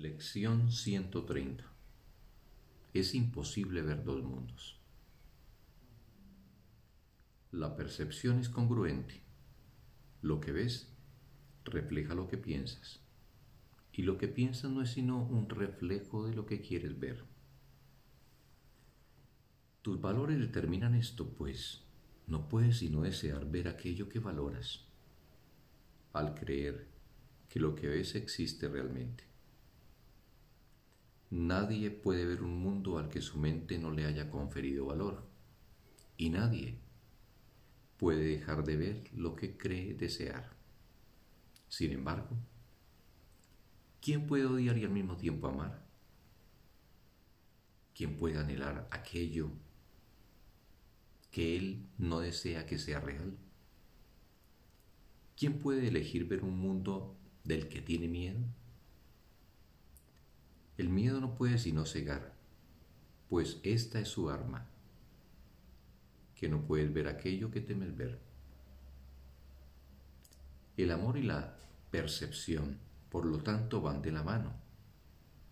Lección 130. Es imposible ver dos mundos. La percepción es congruente. Lo que ves refleja lo que piensas. Y lo que piensas no es sino un reflejo de lo que quieres ver. Tus valores determinan esto, pues no puedes sino desear ver aquello que valoras, al creer que lo que ves existe realmente. Nadie puede ver un mundo al que su mente no le haya conferido valor. Y nadie puede dejar de ver lo que cree desear. Sin embargo, ¿quién puede odiar y al mismo tiempo amar? ¿Quién puede anhelar aquello que él no desea que sea real? ¿Quién puede elegir ver un mundo del que tiene miedo? El miedo no puede sino cegar, pues esta es su arma, que no puedes ver aquello que temes ver. El amor y la percepción, por lo tanto, van de la mano,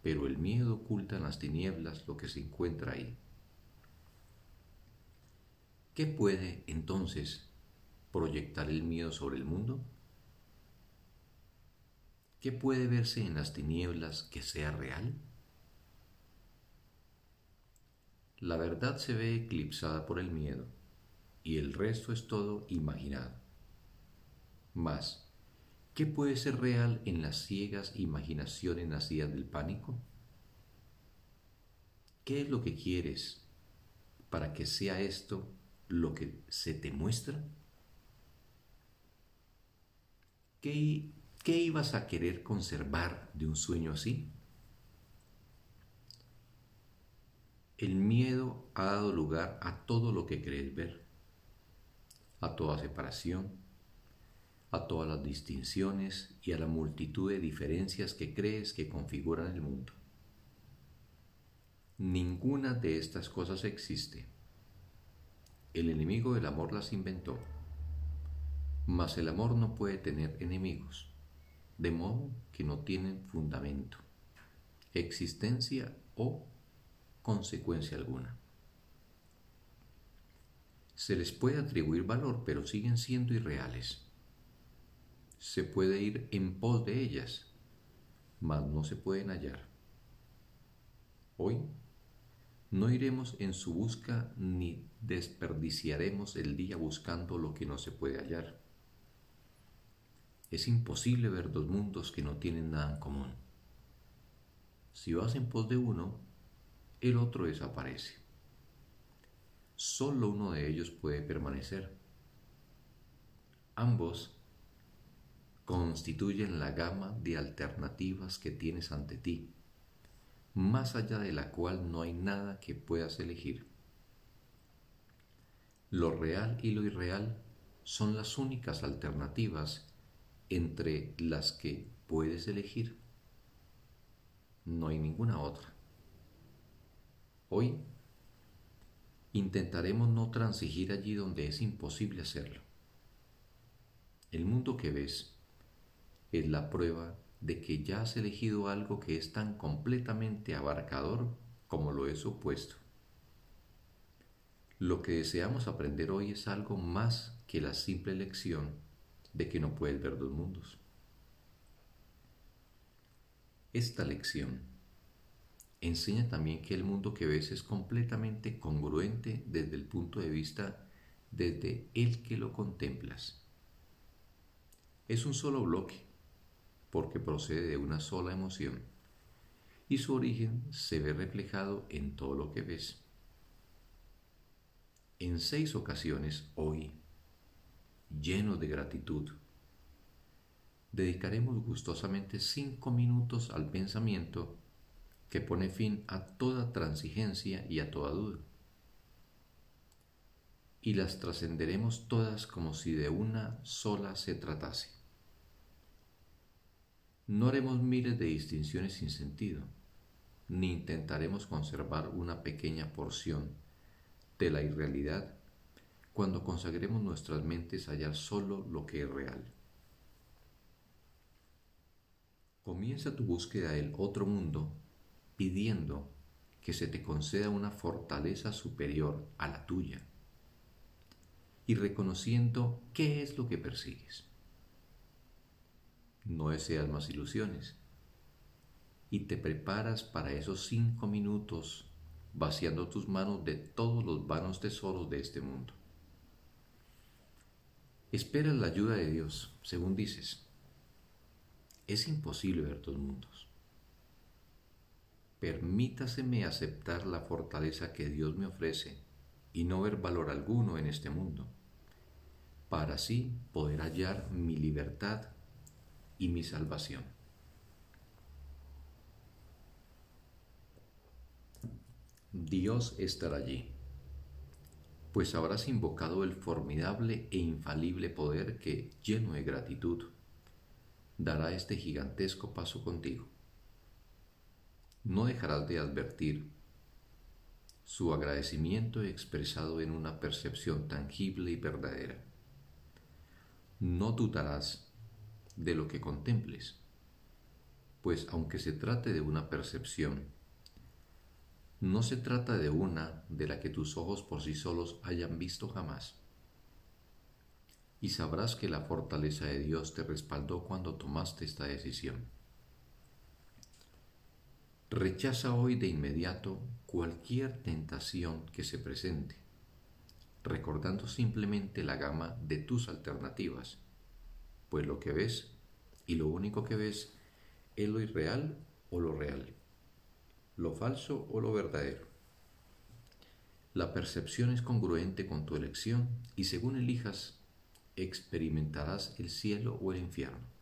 pero el miedo oculta en las tinieblas lo que se encuentra ahí. ¿Qué puede entonces proyectar el miedo sobre el mundo? ¿Qué puede verse en las tinieblas que sea real? La verdad se ve eclipsada por el miedo y el resto es todo imaginado. Mas, ¿qué puede ser real en las ciegas imaginaciones nacidas del pánico? ¿Qué es lo que quieres para que sea esto lo que se te muestra? ¿Qué ¿Qué ibas a querer conservar de un sueño así? El miedo ha dado lugar a todo lo que crees ver, a toda separación, a todas las distinciones y a la multitud de diferencias que crees que configuran el mundo. Ninguna de estas cosas existe. El enemigo del amor las inventó, mas el amor no puede tener enemigos de modo que no tienen fundamento, existencia o consecuencia alguna. Se les puede atribuir valor, pero siguen siendo irreales. Se puede ir en pos de ellas, mas no se pueden hallar. Hoy no iremos en su busca ni desperdiciaremos el día buscando lo que no se puede hallar es imposible ver dos mundos que no tienen nada en común. Si vas en pos de uno, el otro desaparece. Solo uno de ellos puede permanecer. Ambos constituyen la gama de alternativas que tienes ante ti, más allá de la cual no hay nada que puedas elegir. Lo real y lo irreal son las únicas alternativas entre las que puedes elegir. No hay ninguna otra. Hoy intentaremos no transigir allí donde es imposible hacerlo. El mundo que ves es la prueba de que ya has elegido algo que es tan completamente abarcador como lo es opuesto. Lo que deseamos aprender hoy es algo más que la simple elección de que no puedes ver dos mundos. Esta lección enseña también que el mundo que ves es completamente congruente desde el punto de vista desde el que lo contemplas. Es un solo bloque, porque procede de una sola emoción, y su origen se ve reflejado en todo lo que ves. En seis ocasiones hoy llenos de gratitud. Dedicaremos gustosamente cinco minutos al pensamiento que pone fin a toda transigencia y a toda duda. Y las trascenderemos todas como si de una sola se tratase. No haremos miles de distinciones sin sentido, ni intentaremos conservar una pequeña porción de la irrealidad cuando consagremos nuestras mentes a hallar solo lo que es real. Comienza tu búsqueda del otro mundo pidiendo que se te conceda una fortaleza superior a la tuya y reconociendo qué es lo que persigues. No deseas más ilusiones y te preparas para esos cinco minutos vaciando tus manos de todos los vanos tesoros de este mundo. Esperas la ayuda de Dios, según dices. Es imposible ver dos mundos. Permítaseme aceptar la fortaleza que Dios me ofrece y no ver valor alguno en este mundo, para así poder hallar mi libertad y mi salvación. Dios estará allí, pues habrás invocado el formidable e infalible poder que, lleno de gratitud, dará este gigantesco paso contigo. No dejarás de advertir su agradecimiento expresado en una percepción tangible y verdadera. No dudarás de lo que contemples, pues aunque se trate de una percepción, no se trata de una de la que tus ojos por sí solos hayan visto jamás y sabrás que la fortaleza de Dios te respaldó cuando tomaste esta decisión. Rechaza hoy de inmediato cualquier tentación que se presente, recordando simplemente la gama de tus alternativas, pues lo que ves y lo único que ves es lo irreal o lo real, lo falso o lo verdadero. La percepción es congruente con tu elección y según elijas experimentarás el cielo o el infierno.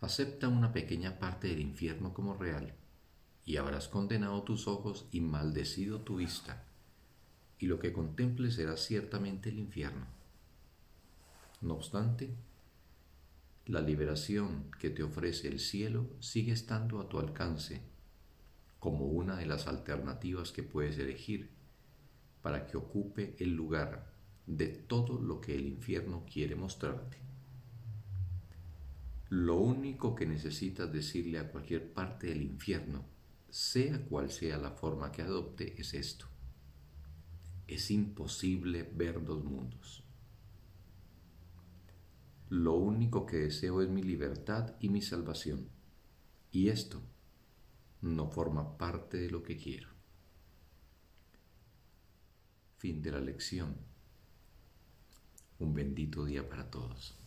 Acepta una pequeña parte del infierno como real y habrás condenado tus ojos y maldecido tu vista, y lo que contemples será ciertamente el infierno. No obstante, la liberación que te ofrece el cielo sigue estando a tu alcance como una de las alternativas que puedes elegir para que ocupe el lugar de todo lo que el infierno quiere mostrarte. Lo único que necesitas decirle a cualquier parte del infierno, sea cual sea la forma que adopte, es esto. Es imposible ver dos mundos. Lo único que deseo es mi libertad y mi salvación. Y esto no forma parte de lo que quiero. Fin de la lección un bendito día para todos.